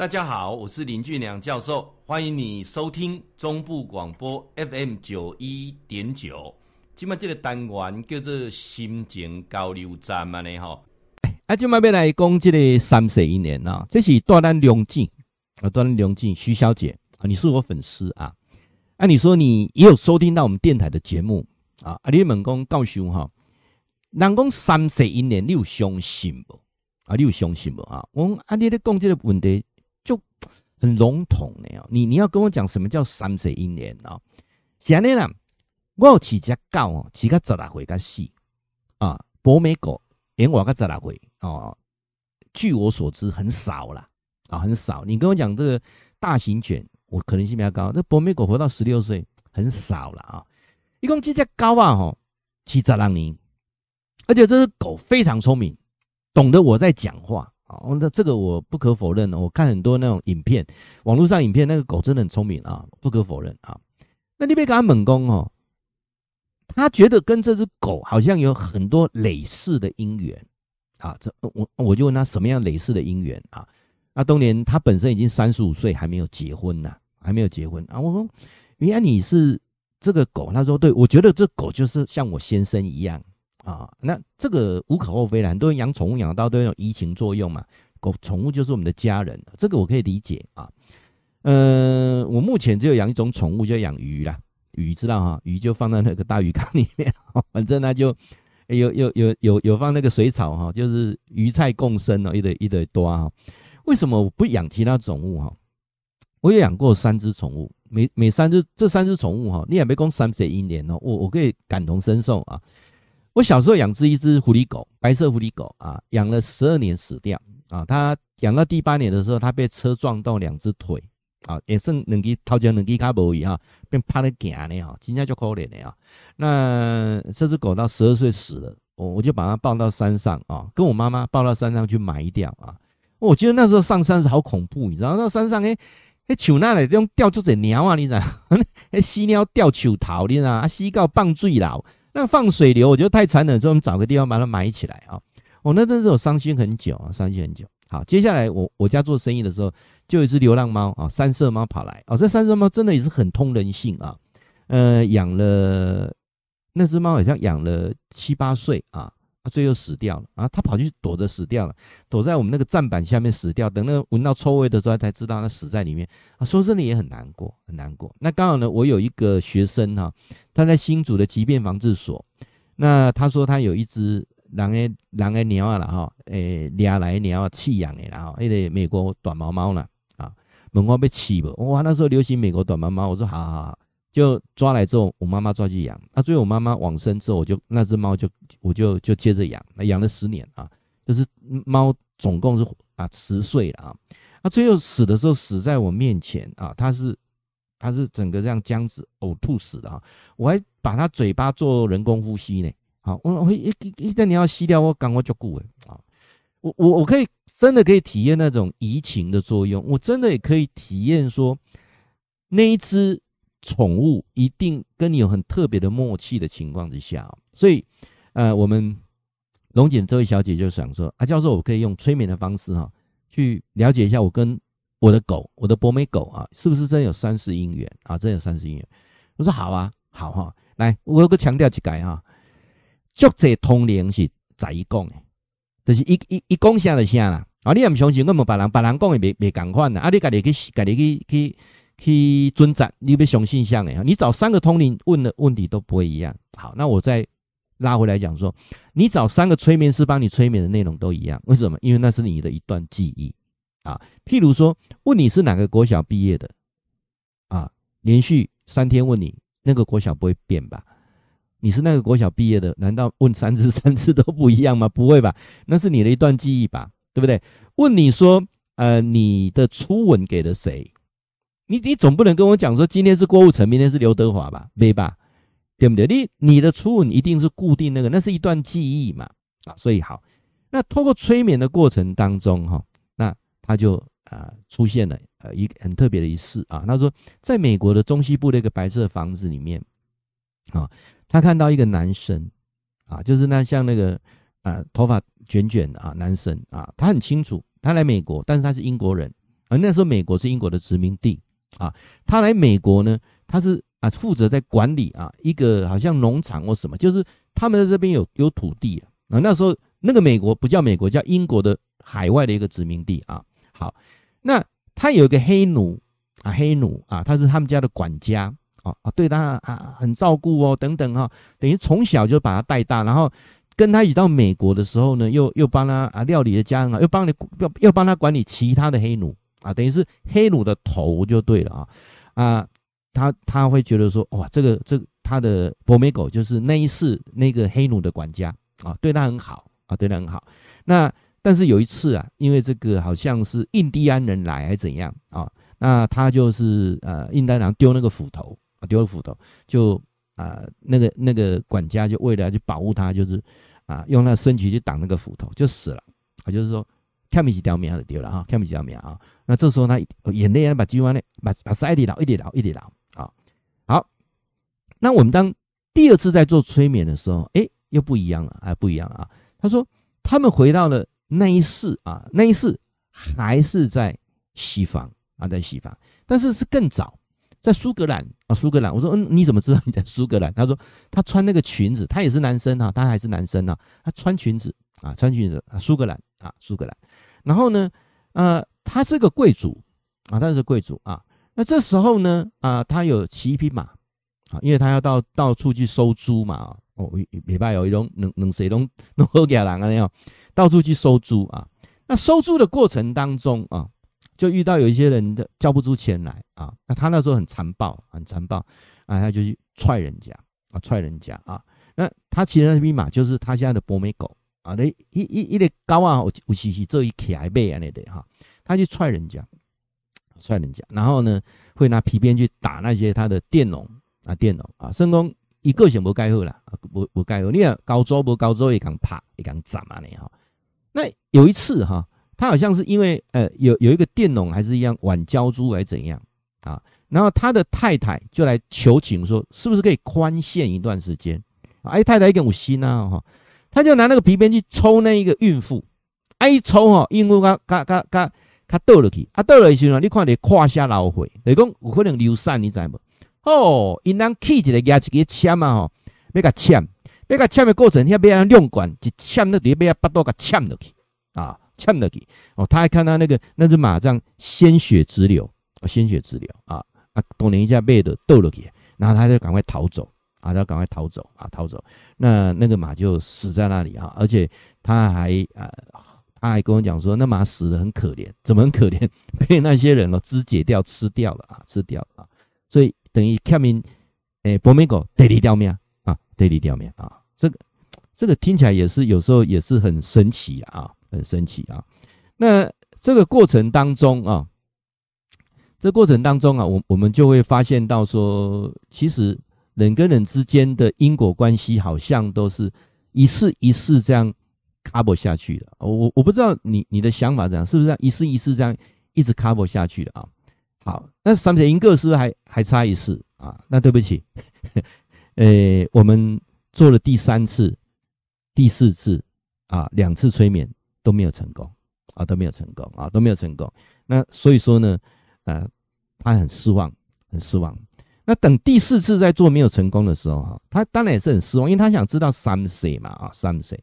大家好，我是林俊良教授，欢迎你收听中部广播 FM 九一点九。今麦这个单元叫做心情交流站嘛呢吼。啊，今麦要来讲这个三十一年啊，这是大咱龙井啊，大咱龙井徐小姐啊，你是我粉丝啊。啊，你说你也有收听到我们电台的节目啊？啊，你问讲告诉哈，人讲三十一年，你有相信不？啊，你有相信不？啊，我啊，你咧讲这个问题。就很笼统的哦，你你要跟我讲什么叫三十一年啊？像你啦，我有饲只狗哦，饲个十来岁个死啊，博美狗连我个十来岁哦，据我所知很少啦，啊，很少。你跟我讲这个大型犬，我可能性比较高。这博美狗活到十六岁很少了啊。一共几只狗啊？吼，七十六年，而且这只狗非常聪明，懂得我在讲话。哦，那这个我不可否认。我看很多那种影片，网络上影片，那个狗真的很聪明啊，不可否认啊。那你别给他猛攻哦，他觉得跟这只狗好像有很多累世的姻缘啊。这我我就问他什么样累世的姻缘啊？那当年他本身已经三十五岁，还没有结婚呢，还没有结婚啊。我说，原来你是这个狗？他说，对，我觉得这狗就是像我先生一样。啊，那这个无可厚非啦，很多人养宠物养到都有移情作用嘛。狗宠物就是我们的家人，这个我可以理解啊。呃，我目前只有养一种宠物，就养鱼啦。鱼知道哈，鱼就放在那个大鱼缸里面，反正那就有有有有有放那个水草哈，就是鱼菜共生哦，一堆一堆多哈。为什么我不养其他宠物哈？我也养过三只宠物，每每三只这三只宠物哈，你也别讲三十一年哦，我我可以感同身受啊。我小时候养只一只狐狸狗，白色狐狸狗啊，养了十二年死掉啊。它养到第八年的时候，它被车撞到两只腿啊，也剩两只头前两只脚无去哈，变趴在行呢哈，真正就可怜的啊。那这只狗到十二岁死了，我我就把它抱到山上啊，跟我妈妈抱到山上去埋掉啊。我觉得那时候上山是好恐怖，你知道？那山上诶，诶树那里用吊住只鸟啊，你知道？诶犀鸟吊树头，你知道？啊，犀狗放水流。那放水流，我觉得太残忍，所以我们找个地方把它埋起来啊！我那真是我伤心很久啊，伤心很久。好，接下来我我家做生意的时候，就有一只流浪猫啊，三色猫跑来啊，这三色猫真的也是很通人性啊，呃，养了那只猫好像养了七八岁啊。他最后死掉了啊！他跑去躲着死掉了，躲在我们那个站板下面死掉。等那个闻到臭味的时候，才知道他死在里面啊！说真的也很难过，很难过。那刚好呢，我有一个学生哈，他在新竹的疾病防治所。那他说他有一只狼诶狼诶鸟啊了哈，诶俩来鸟啊弃养的然后那个美国短毛猫了啊，门外被弃了哇！那时候流行美国短毛猫，我说好好好。就抓来之后，我妈妈抓去养。那最后我妈妈往生之后，我就那只猫就我就就接着养，那养了十年啊。就是猫总共是啊十岁了啊。那最后死的时候死在我面前啊，它是它是整个这样僵直呕吐死的啊。我还把它嘴巴做人工呼吸呢。好，我我一一旦你要吸掉，我赶快就顾了啊。我我我可以真的可以体验那种移情的作用，我真的也可以体验说那一只。宠物一定跟你有很特别的默契的情况之下，所以，呃，我们龙井这位小姐就想说，啊，教授，我可以用催眠的方式哈，去了解一下我跟我的狗，我的博美狗啊，是不是真有三世姻缘啊？真有三世姻缘？我说好啊，好哈，来，我有个强调一个哈，作者通灵是在一讲的，就是一一一讲啥就啥啦，啊，你也不相信，我们别人别人讲的没没共款的，啊，你家己去家己去去。去尊长，你别相信像哎，你找三个通灵问的问题都不会一样。好，那我再拉回来讲说，你找三个催眠师帮你催眠的内容都一样，为什么？因为那是你的一段记忆啊。譬如说，问你是哪个国小毕业的啊，连续三天问你，那个国小不会变吧？你是那个国小毕业的，难道问三次 三次都不一样吗？不会吧？那是你的一段记忆吧，对不对？问你说，呃，你的初吻给了谁？你你总不能跟我讲说今天是郭富城，明天是刘德华吧？没吧？对不对？你你的初吻一定是固定那个，那是一段记忆嘛？啊，所以好，那通过催眠的过程当中哈，那他就啊出现了呃一个很特别的一事啊。他说，在美国的中西部的一个白色房子里面啊，他看到一个男生啊，就是那像那个啊头发卷卷的啊男生啊，他很清楚他来美国，但是他是英国人。啊，那时候美国是英国的殖民地啊，他来美国呢，他是啊负责在管理啊一个好像农场或什么，就是他们在这边有有土地啊，那时候那个美国不叫美国，叫英国的海外的一个殖民地啊。好，那他有一个黑奴啊，黑奴啊，他是他们家的管家啊啊，对他啊很照顾哦，等等哈、等于从小就把他带大，然后。跟他一起到美国的时候呢，又又帮他啊料理的家啊，又帮你又又帮他管理其他的黑奴啊，等于是黑奴的头就对了啊啊，他他会觉得说哇，这个这、他的博美狗就是那一世那个黑奴的管家啊，对他很好啊，对他很好。那但是有一次啊，因为这个好像是印第安人来还是怎样啊，那他就是呃印第安人丢那个斧头啊，丢了斧头就啊那个那个管家就为了去保护他，就是。啊，用那身躯去挡那个斧头，就死了。啊，就是说，看不起条命就丢了哈，看不起条命啊。那这时候他眼泪把鸡湾呢，把把塞里倒，一点倒，一点倒啊。好，那我们当第二次在做催眠的时候，哎，又不一样了，哎，不一样了啊。他说，他们回到了那一世啊，那一世还是在西方啊，在西方，但是是更早。在苏格兰啊，苏格兰，我说嗯，你怎么知道你在苏格兰？他说他穿那个裙子，他也是男生啊，他还是男生啊，他穿裙子啊，穿裙子啊，苏格兰啊，苏格兰。然后呢，呃，他是个贵族啊，他是贵族啊。那这时候呢，啊，他有骑一匹马啊，因为他要到到处去收租嘛。哦，礼拜有一种能能谁能能喝给人啊那样，到处去收租啊。那收租的过程当中啊。就遇到有一些人的交不出钱来啊，那他那时候很残暴，很残暴啊，他就去踹人家啊，踹人家啊。那他骑的那匹马就是他现在的博美狗啊，那一一一个高啊，有有时是做一骑来背啊那的哈，他去踹人家，踹人家，然后呢会拿皮鞭去打那些他的佃农啊，佃农啊，甚至一个性不该好啦，不不该好，你看高州不高州也敢怕也敢斩啊你哈。那有一次哈。他好像是因为呃有有一个佃农还是一样晚交租还是怎样啊，然后他的太太就来求情说，是不是可以宽限一段时间？哎，太太一个有心啊哈，他就拿那个皮鞭去抽那一个孕妇，啊一抽哈，孕妇他他他他他倒了去，啊倒了去时候，你看你胯下老血，等于讲有可能流产，你知无？哦，因人起一个牙一个签啊吼，要甲签，要甲签的过程，要被人用管一签，那底要把刀给签落去啊。呛了去哦，他还看到那个那只马这样鲜血直流，鲜血直流啊啊！当年一下被的斗了去，然后他就赶快逃走啊，他赶快逃走啊，逃走。那那个马就死在那里啊，而且他还啊，他还跟我讲说，那马死的很可怜，怎么很可怜？被那些人哦肢解掉吃掉了啊，吃掉了啊。所以等于看明诶，博美狗得离掉命啊，得离掉命啊。这个这个听起来也是有时候也是很神奇啊。很神奇啊！那这个过程当中啊，这过程当中啊，我我们就会发现到说，其实人跟人之间的因果关系好像都是一世一世这样 cover 下去的。我我不知道你你的想法怎样，是不是这样一世一世这样一直 cover 下去的啊？好，那三者一个是不是还还差一世啊？那对不起，呃，我们做了第三次、第四次啊，两次催眠。都没有成功啊，都没有成功啊，都没有成功。那所以说呢，呃，他很失望，很失望。那等第四次再做没有成功的时候，哈，他当然也是很失望，因为他想知道三谁嘛啊，三谁。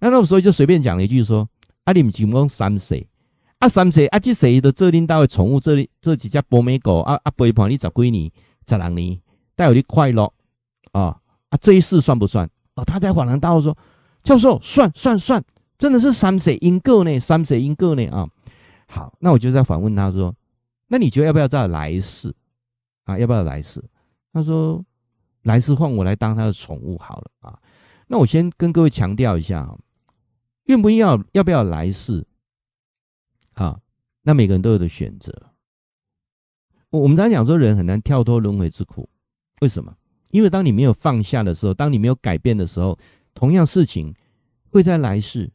那那个时候就随便讲了一句说：“啊，你们只讲三谁啊，三谁啊，这谁的这领导的宠物，这里这几家博美狗啊啊，陪伴你十几年、十六年，带有你快乐啊啊，这一世算不算？哦，他才恍然大悟说：教授，算算算。”真的是三世因果呢，三世因果呢啊！好，那我就在反问他说：“那你觉得要不要再来一次啊？要不要来世？”他说：“来世换我来当他的宠物好了啊！”那我先跟各位强调一下，愿不愿意要不要来世啊？那每个人都有的选择。我我们常讲说，人很难跳脱轮回之苦，为什么？因为当你没有放下的时候，当你没有改变的时候，同样事情会在来世。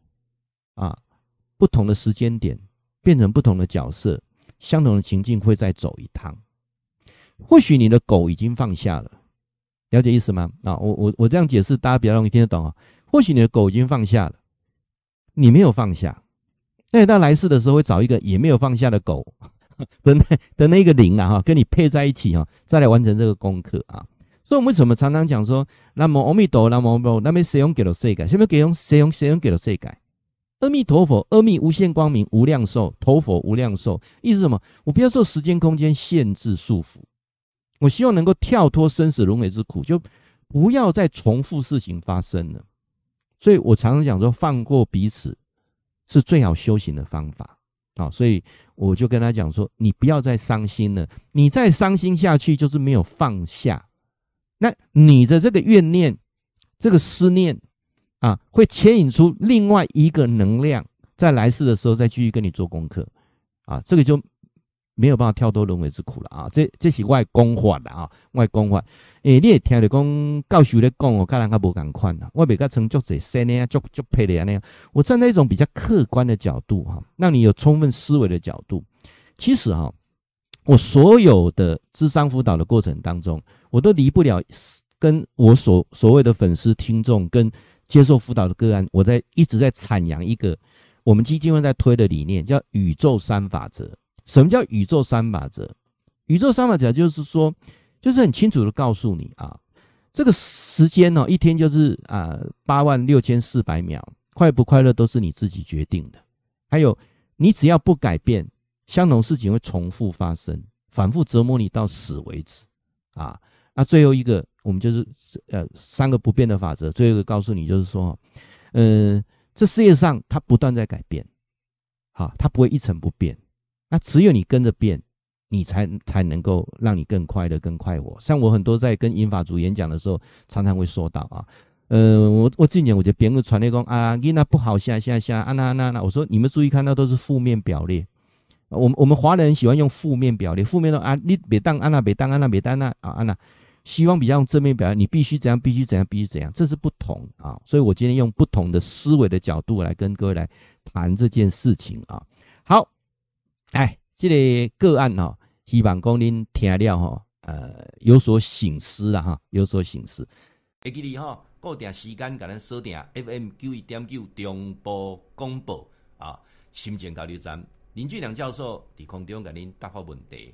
啊，不同的时间点变成不同的角色，相同的情境会再走一趟。或许你的狗已经放下了，了解意思吗？啊，我我我这样解释，大家比较容易听得懂啊。或许你的狗已经放下了，你没有放下，那你到来世的时候会找一个也没有放下的狗 的那的那个灵啊哈，跟你配在一起哈，再来完成这个功课啊。所以，我们为什么常常讲说，南无阿弥陀，南无阿弥陀，那边谁用给了谁改？谁给用谁用谁用给了谁改？阿弥陀佛，阿弥无限光明无量寿，陀佛无量寿，意思什么？我不要受时间空间限制束缚，我希望能够跳脱生死轮回之苦，就不要再重复事情发生了。所以我常常讲说，放过彼此是最好修行的方法啊。所以我就跟他讲说，你不要再伤心了，你再伤心下去就是没有放下。那你的这个怨念，这个思念啊，会牵引出另外一个能量，在来世的时候再继续跟你做功课，啊，这个就没有办法跳脱轮回之苦了啊。这这是外公法的啊，外公法。诶，你也听的讲教授咧讲哦，跟人家无共款呐。我比较成就者生呢，就就配的那样。我站在一种比较客观的角度哈，让你有充分思维的角度。其实哈。我所有的智商辅导的过程当中，我都离不了跟我所所谓的粉丝听众跟接受辅导的个案，我在一直在阐扬一个我们基金会在推的理念，叫宇宙三法则。什么叫宇宙三法则？宇宙三法则就是说，就是很清楚的告诉你啊，这个时间呢，一天就是啊八万六千四百秒，快不快乐都是你自己决定的。还有，你只要不改变。相同事情会重复发生，反复折磨你到死为止，啊，那最后一个我们就是呃三个不变的法则，最后一个告诉你就是说，嗯、这世界上它不断在改变，好，它不会一成不变，那只有你跟着变，你才才能够让你更快乐、更快活。像我很多在跟英法族演讲的时候，常常会说到啊，呃，我我今年我就别人传那个啊，你那不好下下下啊那那那，我说你们注意看到都是负面表列。我们我们华人喜欢用负面表列，负面的啊，你别当安娜，别当安娜，别当那啊安娜，希望比较用正面表列，你必须怎样，必须怎样，必须怎样，这是不同啊。所以我今天用不同的思维的角度来跟各位来谈这件事情啊。好，哎，这个个案哈、哦，希望讲您听了哈，呃，有所醒思了哈，有所醒思。会记得哈，固定时间，给咱锁定 FM 九一点九中波广播啊，心情交流站。林俊良教授伫空中给您答复问题。